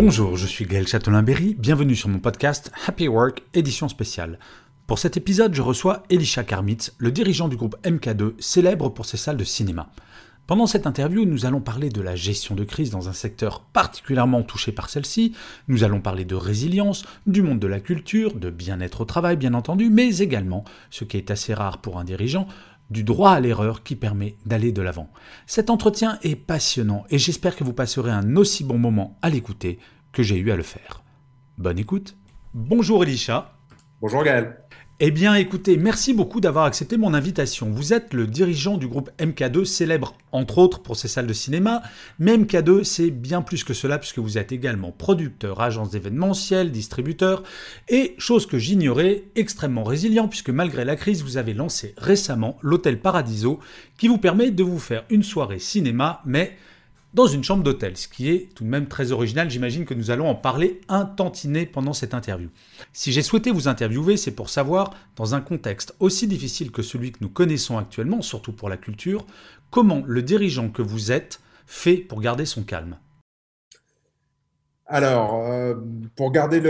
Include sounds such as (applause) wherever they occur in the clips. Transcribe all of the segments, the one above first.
Bonjour, je suis Gaël Châtelain-Berry, bienvenue sur mon podcast Happy Work, édition spéciale. Pour cet épisode, je reçois Elisha Karmitz, le dirigeant du groupe MK2, célèbre pour ses salles de cinéma. Pendant cette interview, nous allons parler de la gestion de crise dans un secteur particulièrement touché par celle-ci, nous allons parler de résilience, du monde de la culture, de bien-être au travail bien entendu, mais également, ce qui est assez rare pour un dirigeant, du droit à l'erreur qui permet d'aller de l'avant. Cet entretien est passionnant et j'espère que vous passerez un aussi bon moment à l'écouter que j'ai eu à le faire. Bonne écoute. Bonjour Elisha. Bonjour Gaël. Eh bien écoutez, merci beaucoup d'avoir accepté mon invitation. Vous êtes le dirigeant du groupe MK2, célèbre entre autres pour ses salles de cinéma, mais MK2 c'est bien plus que cela puisque vous êtes également producteur, agence d'événementiel, distributeur, et chose que j'ignorais, extrêmement résilient puisque malgré la crise vous avez lancé récemment l'hôtel Paradiso qui vous permet de vous faire une soirée cinéma, mais dans une chambre d'hôtel, ce qui est tout de même très original. J'imagine que nous allons en parler un tantinet pendant cette interview. Si j'ai souhaité vous interviewer, c'est pour savoir, dans un contexte aussi difficile que celui que nous connaissons actuellement, surtout pour la culture, comment le dirigeant que vous êtes fait pour garder son calme. Alors, euh, pour, garder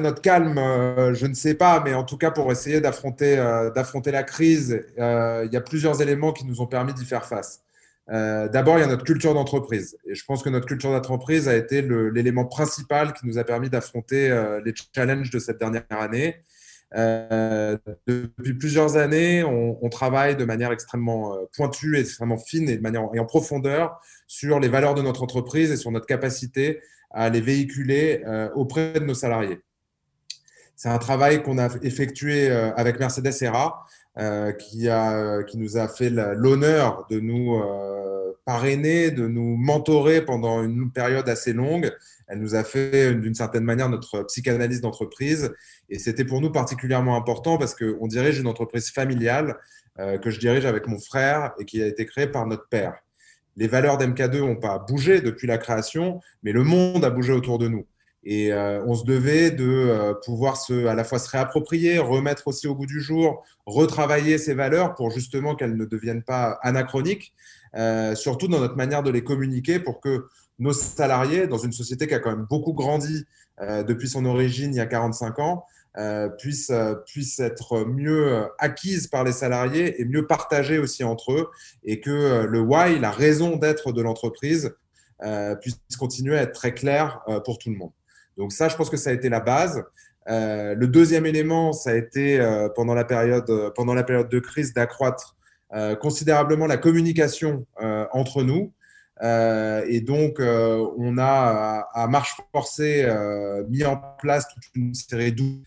notre calme, euh, je ne sais pas, mais en tout cas pour essayer d'affronter euh, la crise, il y a plusieurs éléments qui nous ont permis d'y faire face. Euh, D'abord, il y a notre culture d'entreprise. Et je pense que notre culture d'entreprise a été l'élément principal qui nous a permis d'affronter euh, les challenges de cette dernière année. Euh, depuis plusieurs années, on, travaille de manière extrêmement pointue, extrêmement fine et, de manière, et en profondeur sur les valeurs de notre entreprise et sur notre capacité à les véhiculer auprès de nos salariés. C'est un travail qu'on a effectué avec Mercedes ERA, qui, a, qui nous a fait l'honneur de nous euh, parrainer, de nous mentorer pendant une période assez longue. Elle nous a fait d'une certaine manière notre psychanalyse d'entreprise. Et c'était pour nous particulièrement important parce qu'on dirige une entreprise familiale euh, que je dirige avec mon frère et qui a été créée par notre père. Les valeurs d'MK2 n'ont pas bougé depuis la création, mais le monde a bougé autour de nous. Et euh, on se devait de euh, pouvoir se, à la fois se réapproprier, remettre aussi au goût du jour, retravailler ces valeurs pour justement qu'elles ne deviennent pas anachroniques, euh, surtout dans notre manière de les communiquer pour que nos salariés, dans une société qui a quand même beaucoup grandi depuis son origine il y a 45 ans, puissent, puissent être mieux acquises par les salariés et mieux partagées aussi entre eux et que le why, la raison d'être de l'entreprise, puisse continuer à être très clair pour tout le monde. Donc ça, je pense que ça a été la base. Euh, le deuxième élément, ça a été euh, pendant, la période, euh, pendant la période de crise d'accroître considérablement la communication entre nous. Et donc, on a, à, marche forcée, mis en place toute une série d'outils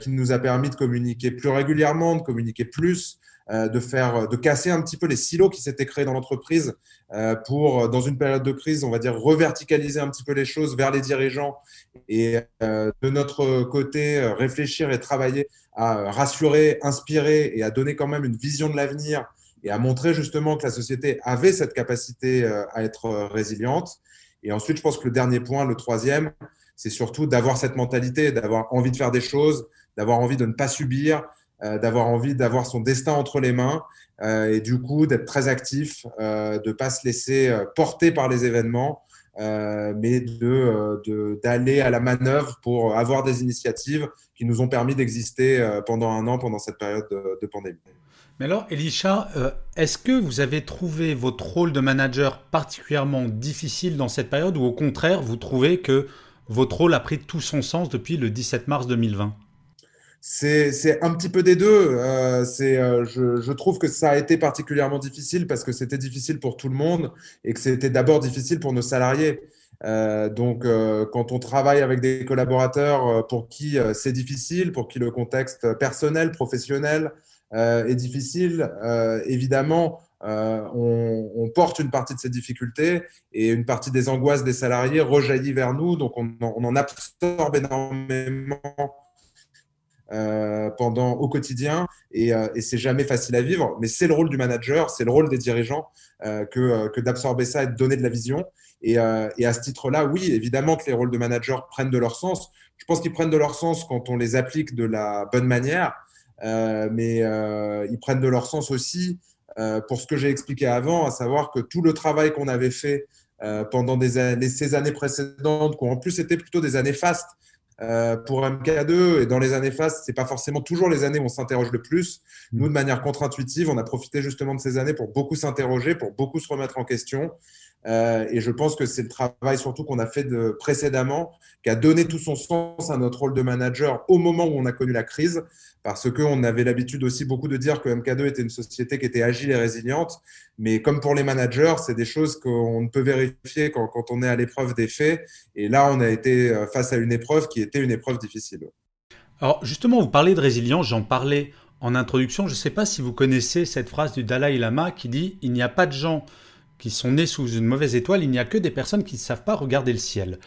qui nous a permis de communiquer plus régulièrement, de communiquer plus, de faire, de casser un petit peu les silos qui s'étaient créés dans l'entreprise euh, pour, dans une période de crise, on va dire, reverticaliser un petit peu les choses vers les dirigeants et euh, de notre côté, réfléchir et travailler à rassurer, inspirer et à donner quand même une vision de l'avenir et à montrer justement que la société avait cette capacité à être résiliente. Et ensuite, je pense que le dernier point, le troisième, c'est surtout d'avoir cette mentalité, d'avoir envie de faire des choses, d'avoir envie de ne pas subir, euh, d'avoir envie d'avoir son destin entre les mains euh, et du coup d'être très actif, euh, de ne pas se laisser porter par les événements, mais d'aller de, à la manœuvre pour avoir des initiatives qui nous ont permis d'exister pendant un an, pendant cette période de, pandémie. Mais alors, Elisha, est-ce que vous avez trouvé votre rôle de manager particulièrement difficile dans cette période ou au contraire, vous trouvez que votre rôle a pris tout son sens depuis le 17 mars 2020 c'est un petit peu des deux. Euh, euh, je, je, trouve que ça a été particulièrement difficile parce que c'était difficile pour tout le monde et que c'était d'abord difficile pour nos salariés. Euh, donc, euh, quand on travaille avec des collaborateurs euh, pour qui c'est difficile, pour qui le contexte personnel, professionnel est difficile, évidemment, on, on, porte une partie de ces difficultés et une partie des angoisses des salariés rejaillit vers nous. Donc, on, on en absorbe énormément euh, pendant au quotidien et, euh, et c'est jamais facile à vivre. Mais c'est le rôle du manager, c'est le rôle des dirigeants euh, que, d'absorber ça et de donner de la vision. Et, à ce titre-là, oui, évidemment que les rôles de manager prennent de leur sens. Je pense qu'ils prennent de leur sens quand on les applique de la bonne manière, mais ils prennent de leur sens aussi pour ce que j'ai expliqué avant, à savoir que tout le travail qu'on avait fait pendant ces années précédentes, qui en plus étaient plutôt des années fastes, euh, pour MK2 et dans les années fastes, c'est pas forcément toujours les années où on s'interroge le plus. Nous, de manière contre-intuitive, on a profité justement de ces années pour beaucoup s'interroger, pour beaucoup se remettre en question. Euh, et je pense que c'est le travail surtout qu'on a fait de, précédemment qui a donné tout son sens à notre rôle de manager au moment où on a connu la crise, parce qu'on avait l'habitude aussi beaucoup de dire que MK2 était une société qui était agile et résiliente. Mais comme pour les managers, c'est des choses qu'on ne peut vérifier quand, quand on est à l'épreuve des faits. Et là, on a été euh, face à une épreuve qui était une épreuve difficile. Alors justement, vous parlez de résilience, j'en parlais en introduction. Je ne sais pas si vous connaissez cette phrase du Dalai Lama qui dit ⁇ Il n'y a pas de gens qui sont nés sous une mauvaise étoile, il n'y a que des personnes qui ne savent pas regarder le ciel.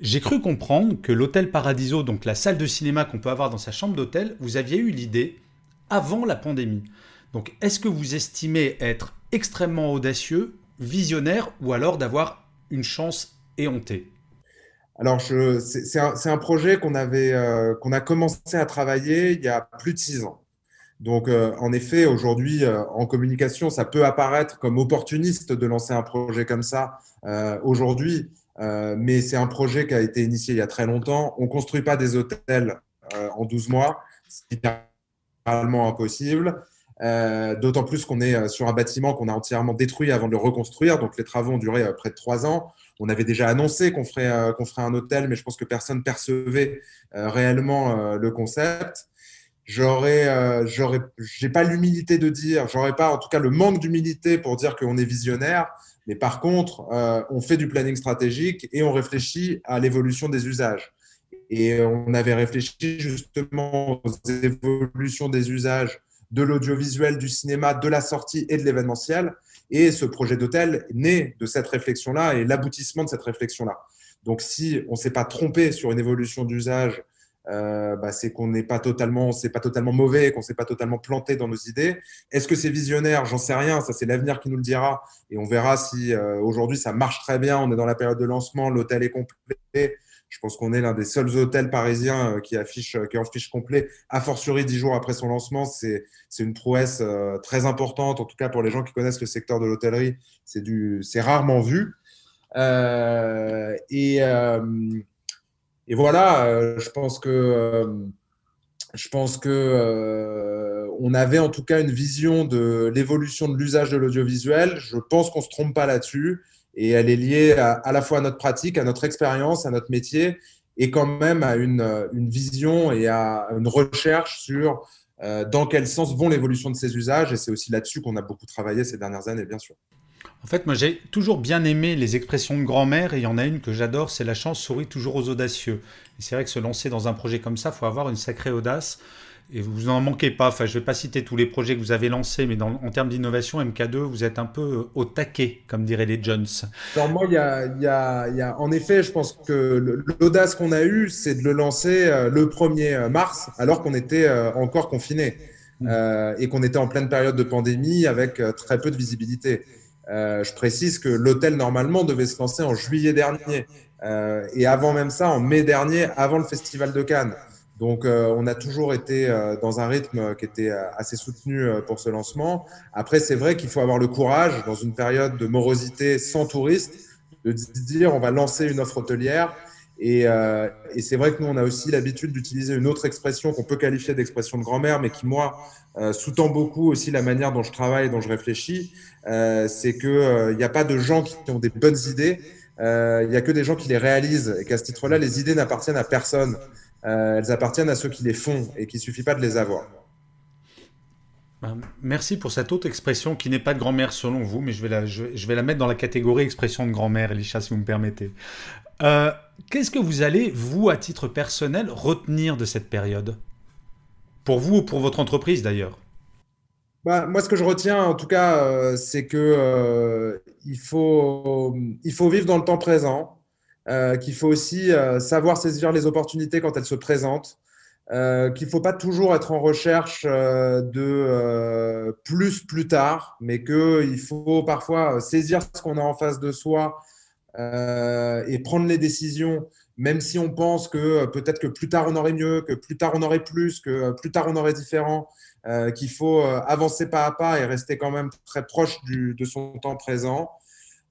J'ai cru comprendre que l'hôtel Paradiso, donc la salle de cinéma qu'on peut avoir dans sa chambre d'hôtel, vous aviez eu l'idée avant la pandémie. Donc est-ce que vous estimez être extrêmement audacieux, visionnaire, ou alors d'avoir une chance éhontée? Alors, c'est un, projet qu'on euh, qu'on a commencé à travailler il y a plus de six ans. Donc, euh, en effet, aujourd'hui, euh, en communication, ça peut apparaître comme opportuniste de lancer un projet comme ça euh, aujourd'hui, mais c'est un projet qui a été initié il y a très longtemps. On ne construit pas des hôtels en 12 mois, c'est littéralement impossible. D'autant plus qu'on est sur un bâtiment qu'on a entièrement détruit avant de le reconstruire. Donc, les travaux ont duré près de trois ans. On avait déjà annoncé qu'on ferait, qu'on ferait un hôtel, mais je pense que personne percevait réellement le concept j'aurais, euh, j'aurais, j'ai pas l'humilité de dire, j'aurais pas en tout cas le manque d'humilité pour dire qu'on est visionnaire. Mais par contre, euh, on fait du planning stratégique et on réfléchit à l'évolution des usages. Et on avait réfléchi justement aux évolutions des usages de l'audiovisuel, du cinéma, de la sortie et de l'événementiel. Et ce projet d'hôtel naît de cette réflexion-là et l'aboutissement de cette réflexion-là. Donc, si on ne s'est pas trompé sur une évolution d'usage euh, bah, c'est qu'on n'est pas totalement, c'est pas totalement mauvais, qu'on s'est pas totalement planté dans nos idées. Est-ce que c'est visionnaire? J'en sais rien. Ça, c'est l'avenir qui nous le dira. Et on verra si euh, aujourd'hui ça marche très bien. On est dans la période de lancement, l'hôtel est complet. Je pense qu'on est l'un des seuls hôtels parisiens euh, qui affiche, qui fiche complet, a fortiori dix jours après son lancement. C'est, c'est une prouesse très importante, en tout cas pour les gens qui connaissent le secteur de l'hôtellerie. C'est rarement vu. et et voilà, euh, je pense que euh, je pense que euh, on avait en tout cas une vision de l'évolution de l'usage de l'audiovisuel. Je pense qu'on se trompe pas là-dessus et elle est liée à, la fois à notre pratique, à notre expérience, à notre métier et quand même à une, une vision et à une recherche sur dans quel sens vont l'évolution de ces usages. Et c'est aussi là-dessus qu'on a beaucoup travaillé ces dernières années, bien sûr. En fait, moi j'ai toujours bien aimé les expressions de grand-mère et il y en a une que j'adore, c'est la chance sourit toujours aux audacieux. Et c'est vrai que se lancer dans un projet comme ça, il faut avoir une sacrée audace. Et vous n'en manquez pas. Enfin, je ne vais pas citer tous les projets que vous avez lancés, mais en termes d'innovation, MK2, vous êtes un peu au taquet, comme diraient les Jones. Alors moi, il y a, en effet, je pense que l'audace qu'on a eue, c'est de le lancer euh, le 1er mars, alors qu'on était euh, encore confiné mmh. euh, et qu'on était en pleine période de pandémie avec très peu de visibilité. Euh, je précise que l'hôtel, normalement, devait se lancer en juillet dernier. Euh, et avant même ça, en mai dernier, avant le Festival de Cannes. Donc, euh, on a toujours été euh, dans un rythme qui était euh, assez soutenu pour ce lancement. Après, c'est vrai qu'il faut avoir le courage, dans une période de morosité sans touristes, de dire on va lancer une offre hôtelière. Et, et c'est vrai que nous, on a aussi l'habitude d'utiliser une autre expression qu'on peut qualifier d'expression de grand-mère, mais qui, moi, euh, sous-tend beaucoup aussi la manière dont je travaille, dont je réfléchis. Euh, c'est qu'il n'y euh, a pas de gens qui ont des bonnes idées, il n'y a que des gens qui les réalisent et qu'à ce titre-là, les idées n'appartiennent à personne. elles appartiennent à ceux qui les font et qu'il ne suffit pas de les avoir. Ben, merci pour cette autre expression qui n'est pas de grand-mère selon vous, mais je vais, la, je, vais la mettre dans la catégorie expression de grand-mère, Elisha, si vous me permettez. Euh, qu'est-ce que vous allez, vous, à titre personnel, retenir de cette période? Pour vous ou pour votre entreprise d'ailleurs? Bah, moi, ce que je retiens, en tout cas, euh, c'est que euh, faut, il faut vivre dans le temps présent, qu'il faut aussi savoir saisir les opportunités quand elles se présentent, qu'il ne faut pas toujours être en recherche de euh, plus plus tard, mais qu'il faut parfois saisir ce qu'on a en face de soi et prendre les décisions, même si on pense que peut-être que plus tard on aurait mieux, que plus tard on aurait plus, que plus tard on aurait différent, qu'il faut avancer pas à pas et rester quand même très proche de son temps présent.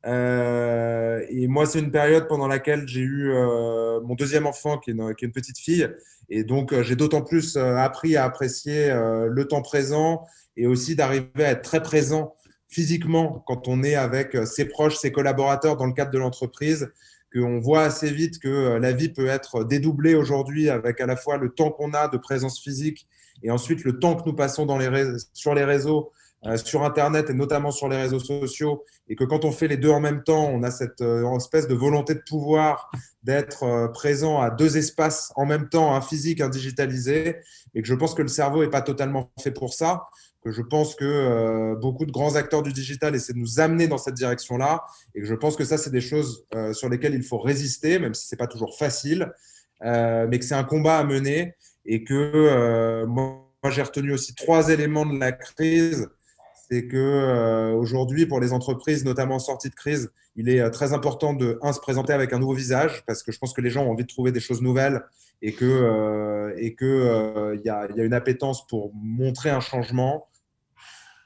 Euh, et moi, c'est une période pendant laquelle j'ai eu euh, mon deuxième enfant, qui est, une, petite fille. Et donc, euh, j'ai d'autant plus appris à apprécier le temps présent et aussi d'arriver à être très présent physiquement quand on est avec ses proches, ses collaborateurs dans le cadre de l'entreprise, qu'on voit assez vite que la vie peut être dédoublée aujourd'hui avec à la fois le temps qu'on a de présence physique et ensuite le temps que nous passons dans les, sur les réseaux euh, sur Internet et notamment sur les réseaux sociaux, et que quand on fait les deux en même temps, on a cette euh, espèce de volonté de pouvoir d'être euh, présent à deux espaces en même temps, un physique, un digitalisé, et que je pense que le cerveau n'est pas totalement fait pour ça, que je pense que beaucoup de grands acteurs du digital essaient de nous amener dans cette direction-là, et que je pense que ça, c'est des choses sur lesquelles il faut résister, même si ce n'est pas toujours facile, mais que c'est un combat à mener, et que moi, j'ai retenu aussi trois éléments de la crise c'est que euh, aujourd'hui, pour les entreprises, notamment en sortie de crise, il est euh, très important de un se présenter avec un nouveau visage parce que je pense que les gens ont envie de trouver des choses nouvelles et que euh, il y, y, a, une appétence pour montrer un changement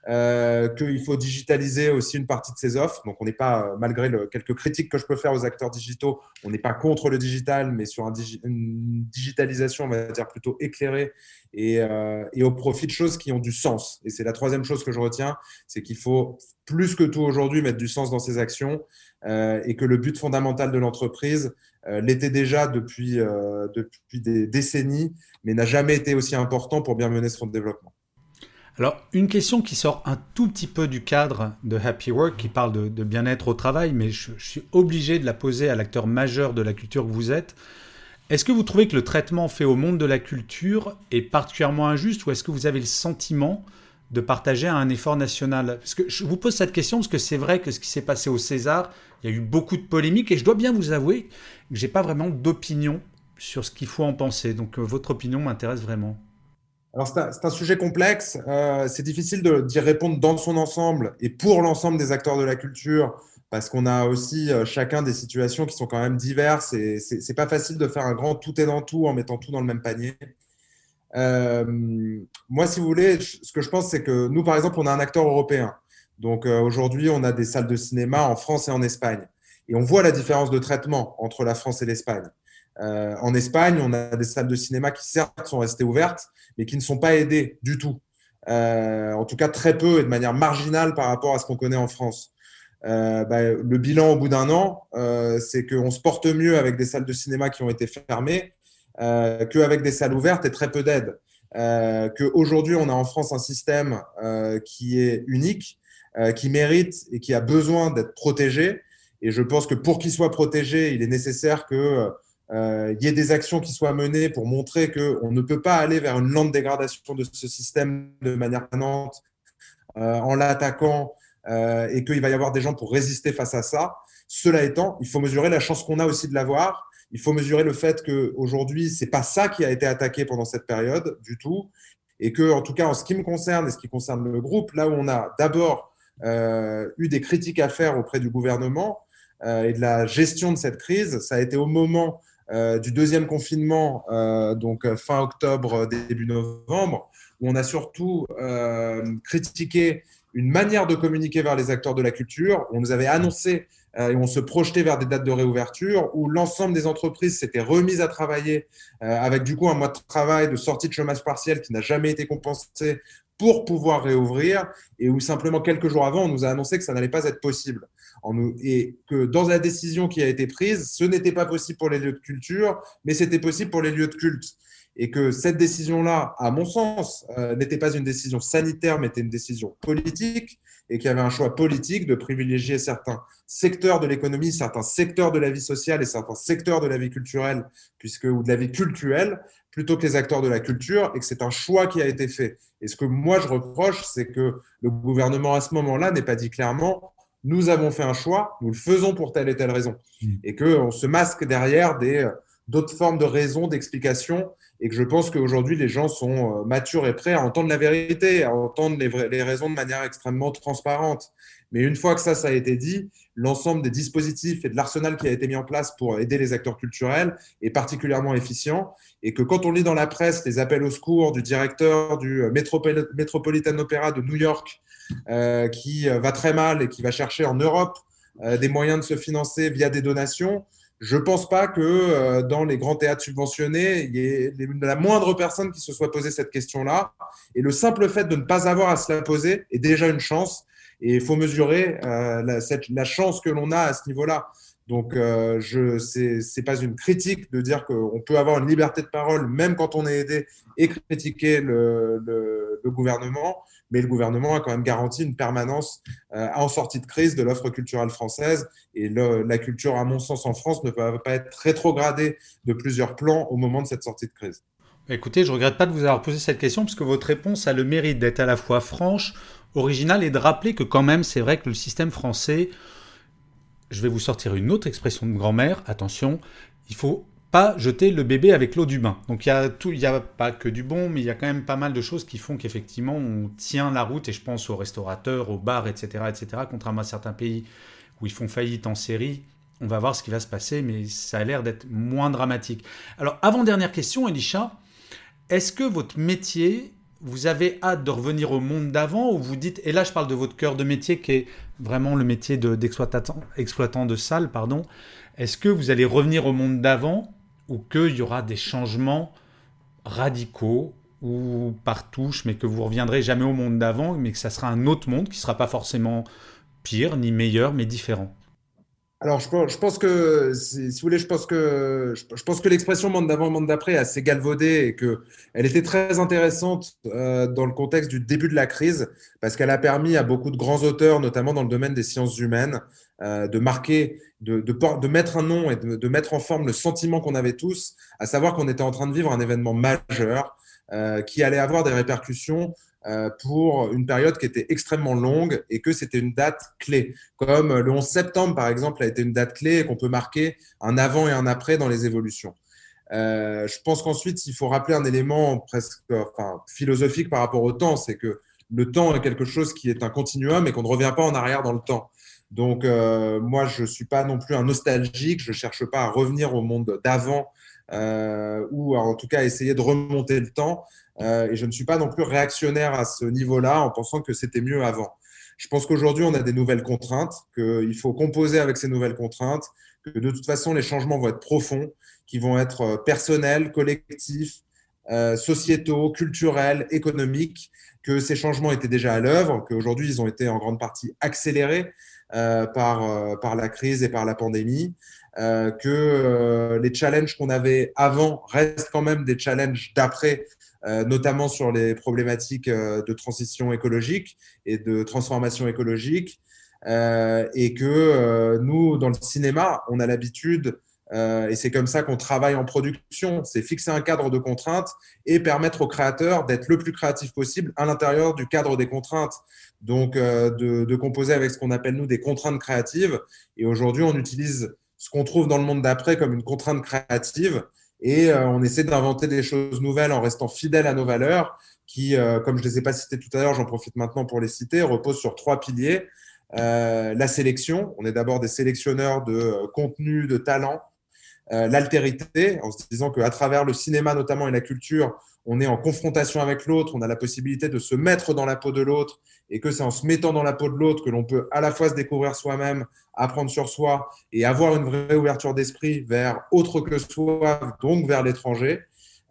euh, qu'il faut digitaliser aussi une partie de ses offres. Donc, on n'est pas, euh, malgré le, quelques critiques que je peux faire aux acteurs digitaux, on n'est pas contre le digital, mais sur un une digitalisation, on va dire, plutôt éclairée et, euh, et, au profit de choses qui ont du sens. Et c'est la troisième chose que je retiens, c'est qu'il faut plus que tout aujourd'hui mettre du sens dans ses actions euh, et que le but fondamental de l'entreprise euh, l'était déjà depuis, depuis des décennies, mais n'a jamais été aussi important pour bien mener son développement. Alors, une question qui sort un tout petit peu du cadre de Happy Work, qui parle de, bien-être au travail, mais je, suis obligé de la poser à l'acteur majeur de la culture que vous êtes. Est-ce que vous trouvez que le traitement fait au monde de la culture est particulièrement injuste ou est-ce que vous avez le sentiment de partager un effort national? Parce que je vous pose cette question parce que c'est vrai que ce qui s'est passé au César, il y a eu beaucoup de polémiques et je dois bien vous avouer que j'ai pas vraiment d'opinion sur ce qu'il faut en penser. Donc euh, votre opinion m'intéresse vraiment. Alors, c'est un, sujet complexe. Euh, c'est difficile d'y répondre dans son ensemble et pour l'ensemble des acteurs de la culture, parce qu'on a aussi euh, chacun des situations qui sont quand même diverses et c'est pas facile de faire un grand tout et dans tout en mettant tout dans le même panier. Euh, moi, si vous voulez, ce que je pense, c'est que nous, par exemple, on a un acteur européen. Donc aujourd'hui, on a des salles de cinéma en France et en Espagne. Et on voit la différence de traitement entre la France et l'Espagne. Euh, en Espagne, on a des salles de cinéma qui certes sont restées ouvertes, mais qui ne sont pas aidées du tout. Euh, en tout cas, très peu et de manière marginale par rapport à ce qu'on connaît en France. Euh, bah, le bilan au bout d'un an, c'est qu'on se porte mieux avec des salles de cinéma qui ont été fermées qu'avec des salles ouvertes et très peu d'aide. Qu'aujourd'hui, on a en France un système qui est unique, qui mérite et qui a besoin d'être protégé. Et je pense que pour qu'il soit protégé, il est nécessaire que il y ait des actions qui soient menées pour montrer qu'on ne peut pas aller vers une lente dégradation de ce système de manière permanente euh, en l'attaquant euh, et qu'il va y avoir des gens pour résister face à ça. Cela étant, il faut mesurer la chance qu'on a aussi de l'avoir. Il faut mesurer le fait qu'aujourd'hui, ce n'est pas ça qui a été attaqué pendant cette période du tout. Et que, en tout cas, en ce qui me concerne et ce qui concerne le groupe, là où on a d'abord eu des critiques à faire auprès du gouvernement et de la gestion de cette crise, ça a été au moment euh, du deuxième confinement, euh, donc euh, fin octobre, début novembre, où on a surtout critiqué une manière de communiquer vers les acteurs de la culture. On nous avait annoncé et on se projetait vers des dates de réouverture où l'ensemble des entreprises s'étaient remises à travailler avec du coup un mois de travail de sortie de chômage partiel qui n'a jamais été compensé pour pouvoir réouvrir et où simplement quelques jours avant, on nous a annoncé que ça n'allait pas être possible. Et que dans la décision qui a été prise, ce n'était pas possible pour les lieux de culture, mais c'était possible pour les lieux de culte. Et que cette décision-là, à mon sens, euh, n'était pas une décision sanitaire, mais était une décision politique, et qu'il y avait un choix politique de privilégier certains secteurs de l'économie, certains secteurs de la vie sociale et certains secteurs de la vie culturelle, puisque, ou de la vie culturelle, plutôt que les acteurs de la culture, et que c'est un choix qui a été fait. Et ce que moi je reproche, c'est que le gouvernement à ce moment-là n'ait pas dit clairement nous avons fait un choix, nous le faisons pour telle et telle raison, mmh. et qu'on se masque derrière des euh, d'autres formes de raisons, d'explications, et que je pense qu'aujourd'hui les gens sont euh, matures et prêts à entendre la vérité, à entendre les, raisons de manière extrêmement transparente. Mais une fois que ça, ça a été dit, l'ensemble des dispositifs et de l'arsenal qui a été mis en place pour aider les acteurs culturels est particulièrement efficient. Et que quand on lit dans la presse les appels au secours du directeur du Metropolitan Opera de New York, euh, qui euh, va très mal et qui va chercher en Europe euh, des moyens de se financer via des donations, je ne pense pas que dans les grands théâtres subventionnés, il y ait la moindre personne qui se soit posé cette question-là. Et le simple fait de ne pas avoir à se la poser est déjà une chance. Et il faut mesurer euh, la, cette, la, chance que l'on a à ce niveau-là. Donc, euh, ce n'est pas une critique de dire qu'on peut avoir une liberté de parole même quand on est aidé et critiquer le, le, le gouvernement, mais le gouvernement a quand même garanti une permanence euh, en sortie de crise de l'offre culturelle française. Et la culture, à mon sens, en France, ne peut pas être rétrogradée de plusieurs plans au moment de cette sortie de crise. Écoutez, je ne regrette pas de vous avoir posé cette question, parce que votre réponse a le mérite d'être à la fois franche, original et de rappeler que quand même, c'est vrai que le système français, je vais vous sortir une autre expression de grand-mère, attention, il faut pas jeter le bébé avec l'eau du bain. Donc il y a tout, il y a pas que du bon, mais il y a quand même pas mal de choses qui font qu'effectivement on tient la route. Et je pense aux restaurateurs, aux bars, etc., etc. Contrairement à certains pays où ils font faillite en série, on va voir ce qui va se passer, mais ça a l'air d'être moins dramatique. Alors avant dernière question, Elisha, est-ce que votre métier vous avez hâte de revenir au monde d'avant ou vous dites, et là je parle de votre cœur de métier qui est vraiment le métier d'exploitant de salle, pardon, est-ce que vous allez revenir au monde d'avant ou qu'il y aura des changements radicaux ou par touche, mais que vous reviendrez jamais au monde d'avant, mais que ça sera un autre monde qui ne sera pas forcément pire ni meilleur, mais différent alors, je pense, que, si, vous voulez, je pense que, je, pense que l'expression monde d'avant, monde d'après est assez galvaudée et que elle était très intéressante euh, dans le contexte du début de la crise parce qu'elle a permis à beaucoup de grands auteurs, notamment dans le domaine des sciences humaines, euh, de marquer, de, de, de, mettre un nom et de, de mettre en forme le sentiment qu'on avait tous, à savoir qu'on était en train de vivre un événement majeur euh, qui allait avoir des répercussions pour une période qui était extrêmement longue et que c'était une date clé. Comme le 11 septembre, par exemple, a été une date clé et qu'on peut marquer un avant et un après dans les évolutions. Euh, je pense qu'ensuite, il faut rappeler un élément presque enfin, philosophique par rapport au temps, c'est que le temps est quelque chose qui est un continuum et qu'on ne revient pas en arrière dans le temps. Donc, euh, moi, je ne suis pas non plus un nostalgique, je ne cherche pas à revenir au monde d'avant euh, ou en tout cas essayer de remonter le temps. Euh, et je ne suis pas non plus réactionnaire à ce niveau-là en pensant que c'était mieux avant. Je pense qu'aujourd'hui, on a des nouvelles contraintes, qu'il faut composer avec ces nouvelles contraintes, que de toute façon, les changements vont être profonds, qui vont être euh, personnels, collectifs, euh, sociétaux, culturels, économiques, que ces changements étaient déjà à l'œuvre, qu'aujourd'hui, ils ont été en grande partie accélérés euh, par, euh, par la crise et par la pandémie, euh, que les challenges qu'on avait avant restent quand même des challenges d'après euh, notamment sur les problématiques euh, de transition écologique et de transformation écologique. Euh, et que nous, dans le cinéma, on a l'habitude, et c'est comme ça qu'on travaille en production, c'est fixer un cadre de contraintes et permettre aux créateurs d'être le plus créatif possible à l'intérieur du cadre des contraintes. Donc, de, de composer avec ce qu'on appelle, nous, des contraintes créatives. Et aujourd'hui, on utilise ce qu'on trouve dans le monde d'après comme une contrainte créative et euh, on essaie d'inventer des choses nouvelles en restant fidèle à nos valeurs qui, euh, comme je ne les ai pas citées tout à l'heure, j'en profite maintenant pour les citer, reposent sur trois piliers. Euh, la sélection, on est d'abord des sélectionneurs de contenu, de talent. L'altérité, en se disant qu'à travers le cinéma notamment et la culture, on est en confrontation avec l'autre, on a la possibilité de se mettre dans la peau de l'autre et que c'est en se mettant dans la peau de l'autre que l'on peut à la fois se découvrir soi-même, apprendre sur soi et avoir une vraie ouverture d'esprit vers autre que soi, donc vers l'étranger.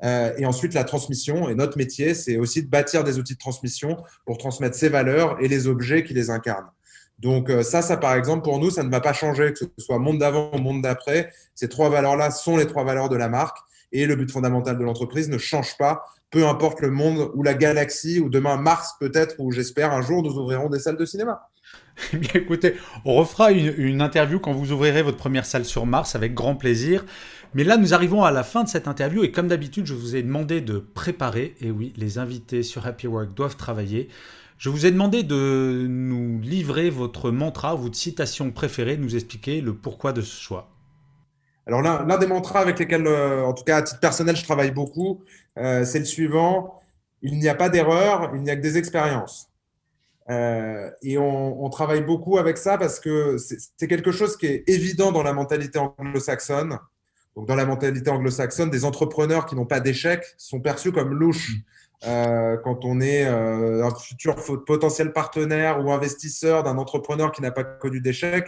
Euh, et ensuite, la transmission. Et notre métier, c'est aussi de bâtir des outils de transmission pour transmettre ces valeurs et les objets qui les incarnent. Donc euh, ça, ça par exemple, pour nous, ça ne va pas changer, que ce soit monde d'avant ou monde d'après. Ces trois valeurs-là sont les trois valeurs de la marque et le but fondamental de l'entreprise ne change pas, peu importe le monde ou la galaxie ou demain Mars peut-être, ou j'espère un jour nous ouvrirons des salles de cinéma. (laughs) Eh bien écoutez, on refera une, interview quand vous ouvrirez votre première salle sur Mars avec grand plaisir. Mais là, nous arrivons à la fin de cette interview et comme d'habitude, je vous ai demandé de préparer. Et oui, les invités sur Happy Work doivent travailler. Je vous ai demandé de nous livrer votre mantra, votre citation préférée, nous expliquer le pourquoi de ce choix. Alors l'un des mantras avec lesquels, euh, en tout cas à titre personnel, je travaille beaucoup, euh, c'est le suivant. Il n'y a pas d'erreur, il n'y a que des expériences. Euh, et on, travaille beaucoup avec ça parce que c'est quelque chose qui est évident dans la mentalité anglo-saxonne. Donc, dans la mentalité anglo-saxonne, des entrepreneurs qui n'ont pas d'échec sont perçus comme louches. Euh, quand on est euh, un futur potentiel partenaire ou investisseur d'un entrepreneur qui n'a pas connu d'échec,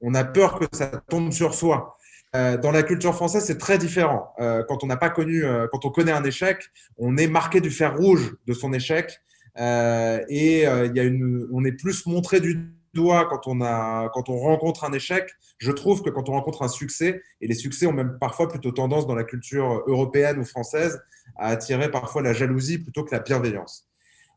on a peur que ça tombe sur soi. Euh, dans la culture française, c'est très différent. quand on n'a pas connu, quand on connaît un échec, on est marqué du fer rouge de son échec et y a une, on est plus montré du doigt quand on, a, quand on rencontre un échec, je trouve que quand on rencontre un succès, et les succès ont même parfois plutôt tendance dans la culture européenne ou française à attirer parfois la jalousie plutôt que la bienveillance.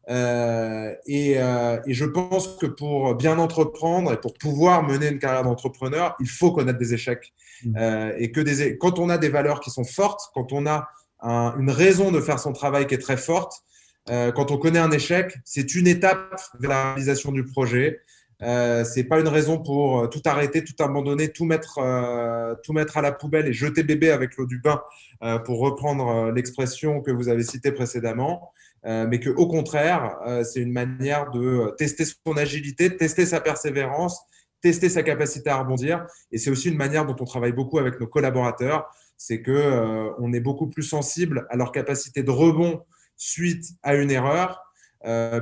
Euh, et, euh, et, je pense que pour bien entreprendre et pour pouvoir mener une carrière d'entrepreneur, il faut connaître des échecs. Mmh. Euh, et que des, quand on a des valeurs qui sont fortes, quand on a une raison de faire son travail qui est très forte, quand on connaît un échec, c'est une étape vers la réalisation du projet. Euh, c'est pas une raison pour euh, tout arrêter, tout abandonner, tout mettre, euh, tout mettre à la poubelle et jeter bébé avec l'eau du bain, euh, pour reprendre euh, l'expression que vous avez citée précédemment. mais que au contraire, c'est une manière de tester son agilité, tester sa persévérance, tester sa capacité à rebondir. Et c'est aussi une manière dont on travaille beaucoup avec nos collaborateurs, c'est que on est beaucoup plus sensible à leur capacité de rebond suite à une erreur,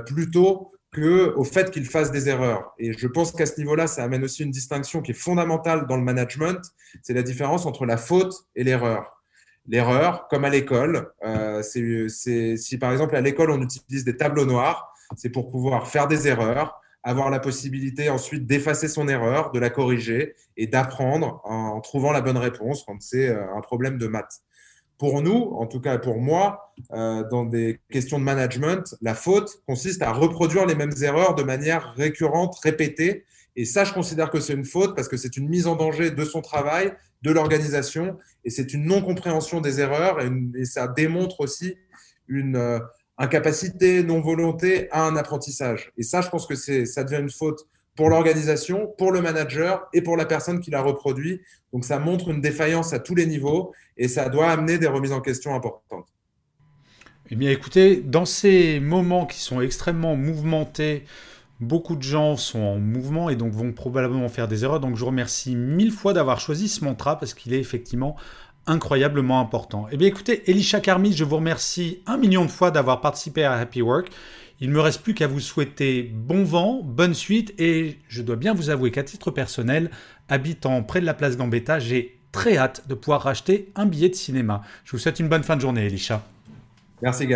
plutôt que au fait qu'ils fassent des erreurs. Et je pense qu'à ce niveau-là, ça amène aussi une distinction qui est fondamentale dans le management, c'est la différence entre la faute et l'erreur. L'erreur, comme à l'école, euh, c'est si par exemple à l'école on utilise des tableaux noirs, c'est pour pouvoir faire des erreurs, avoir la possibilité ensuite d'effacer son erreur, de la corriger et d'apprendre en trouvant la bonne réponse quand c'est euh, un problème de maths pour nous, en tout cas pour moi, euh, dans des questions de management, la faute consiste à reproduire les mêmes erreurs de manière récurrente, répétée. Et ça, je considère que c'est une faute parce que c'est une mise en danger de son travail, de l'organisation, et c'est une non-compréhension des erreurs, et, ça démontre aussi une euh, incapacité, non-volonté à un apprentissage. Et ça, je pense que ça devient une faute pour l'organisation, pour le manager et pour la personne qui l'a reproduit. Donc ça montre une défaillance à tous les niveaux et ça doit amener des remises en question importantes. Eh bien écoutez, dans ces moments qui sont extrêmement mouvementés, beaucoup de gens sont en mouvement et donc vont probablement faire des erreurs. Donc je vous remercie mille fois d'avoir choisi ce mantra parce qu'il est effectivement incroyablement important. Eh bien écoutez, Elisha Karmis, je vous remercie un million de fois d'avoir participé à Happy Work. Il me reste plus qu'à vous souhaiter bon vent, bonne suite et je dois bien vous avouer qu'à titre personnel, habitant près de la place Gambetta, j'ai très hâte de pouvoir racheter un billet de cinéma. Je vous souhaite une bonne fin de journée, Elisha. Merci, Guy.